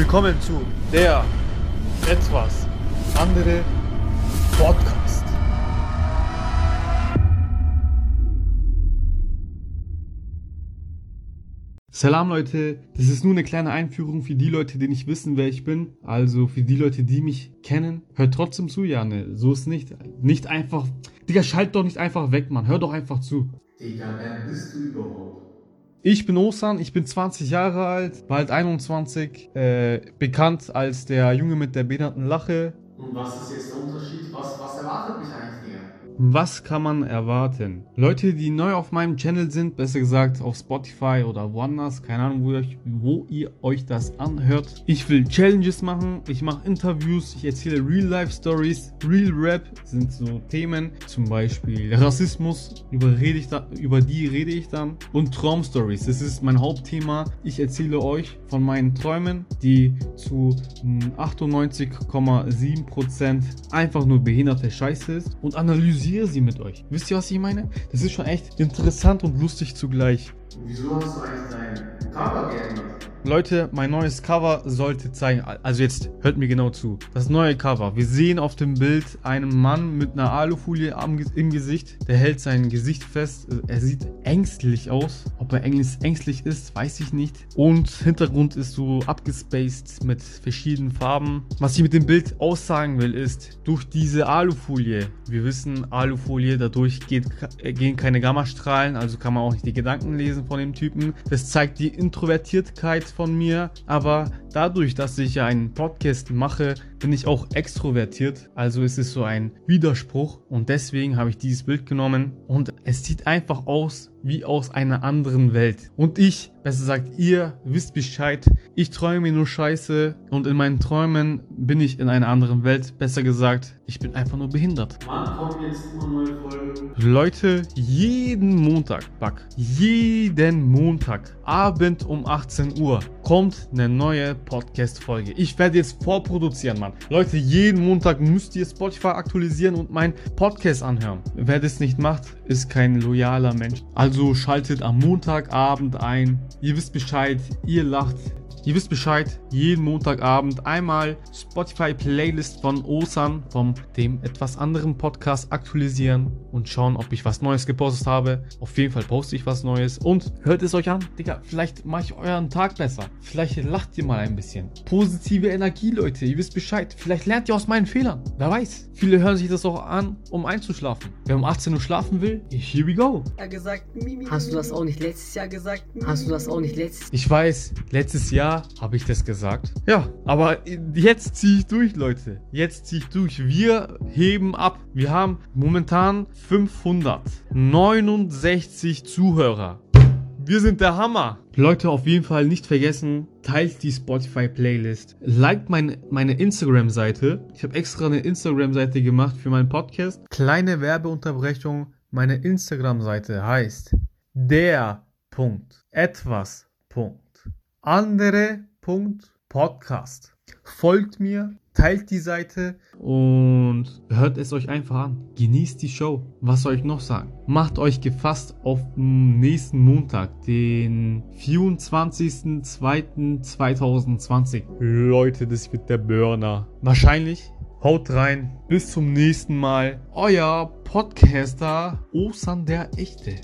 Willkommen zu der etwas andere Podcast. Salam Leute, das ist nur eine kleine Einführung für die Leute, die nicht wissen, wer ich bin. Also für die Leute, die mich kennen, hört trotzdem zu, Janne. So ist nicht. Nicht einfach. Digga, schalt doch nicht einfach weg, Mann. Hör doch einfach zu. Digga, wer bist du überhaupt? Ich bin Osan, ich bin 20 Jahre alt, bald 21, äh, bekannt als der Junge mit der behinderten Lache. Und was ist jetzt der Unterschied? Was, was erwartet mich eigentlich? Was kann man erwarten? Leute, die neu auf meinem Channel sind, besser gesagt auf Spotify oder woanders, keine Ahnung, wo ihr, euch, wo ihr euch das anhört. Ich will Challenges machen, ich mache Interviews, ich erzähle Real-Life-Stories. Real Rap sind so Themen, zum Beispiel Rassismus, über, ich da, über die rede ich dann. Und Traumstories, das ist mein Hauptthema. Ich erzähle euch von meinen Träumen, die zu hm, 98,7% einfach nur behinderte Scheiße ist und analysiere sie mit euch. Wisst ihr, was ich meine? Das ist schon echt interessant und lustig zugleich. Wieso hast du eigentlich dein Cover geändert? Leute, mein neues Cover sollte zeigen, also jetzt hört mir genau zu. Das neue Cover. Wir sehen auf dem Bild einen Mann mit einer Alufolie am, im Gesicht. Der hält sein Gesicht fest. Er sieht ängstlich aus. Ob er ängstlich ist, weiß ich nicht. Und Hintergrund ist so abgespaced mit verschiedenen Farben. Was ich mit dem Bild aussagen will, ist, durch diese Alufolie, wir wissen, Alufolie, dadurch geht, gehen keine Gammastrahlen, also kann man auch nicht die Gedanken lesen von dem Typen. Das zeigt die Introvertiertheit von mir, aber dadurch, dass ich ja einen Podcast mache, bin ich auch extrovertiert. Also es ist so ein Widerspruch und deswegen habe ich dieses Bild genommen und es sieht einfach aus wie aus einer anderen Welt. Und ich, besser gesagt, ihr wisst Bescheid, ich träume nur Scheiße und in meinen Träumen bin ich in einer anderen Welt. Besser gesagt, ich bin einfach nur behindert. Wann kommen jetzt immer neue Folgen? Leute, jeden Montag, Back, jeden Montag, Abend um 18 Uhr, kommt eine neue Podcast-Folge. Ich werde jetzt vorproduzieren, Mann. Leute, jeden Montag müsst ihr Spotify aktualisieren und meinen Podcast anhören. Wer das nicht macht, ist kein loyaler Mensch. Also schaltet am Montagabend ein. Ihr wisst Bescheid, ihr lacht, Ihr wisst Bescheid, jeden Montagabend einmal Spotify Playlist von Osan, vom dem etwas anderen Podcast aktualisieren und schauen, ob ich was Neues gepostet habe. Auf jeden Fall poste ich was Neues und hört es euch an. Digga, vielleicht mache ich euren Tag besser. Vielleicht lacht ihr mal ein bisschen. Positive Energie, Leute. Ihr wisst Bescheid. Vielleicht lernt ihr aus meinen Fehlern. Wer weiß. Viele hören sich das auch an, um einzuschlafen. Wer um 18 Uhr schlafen will, here we go. Hast du das auch nicht letztes Jahr gesagt? Hast du das auch nicht letztes Ich weiß, letztes Jahr habe ich das gesagt. Ja, aber jetzt ziehe ich durch, Leute. Jetzt ziehe ich durch. Wir heben ab. Wir haben momentan 569 Zuhörer. Wir sind der Hammer. Leute, auf jeden Fall nicht vergessen, teilt die Spotify-Playlist. Liked mein, meine Instagram-Seite. Ich habe extra eine Instagram-Seite gemacht für meinen Podcast. Kleine Werbeunterbrechung. Meine Instagram-Seite heißt der Punkt etwas Punkt andere Punkt Podcast. Folgt mir, teilt die Seite und hört es euch einfach an. Genießt die Show. Was soll ich noch sagen? Macht euch gefasst auf den nächsten Montag, den 24.02.2020. Leute, das wird der Burner. Wahrscheinlich. Haut rein. Bis zum nächsten Mal. Euer Podcaster Osan der Echte.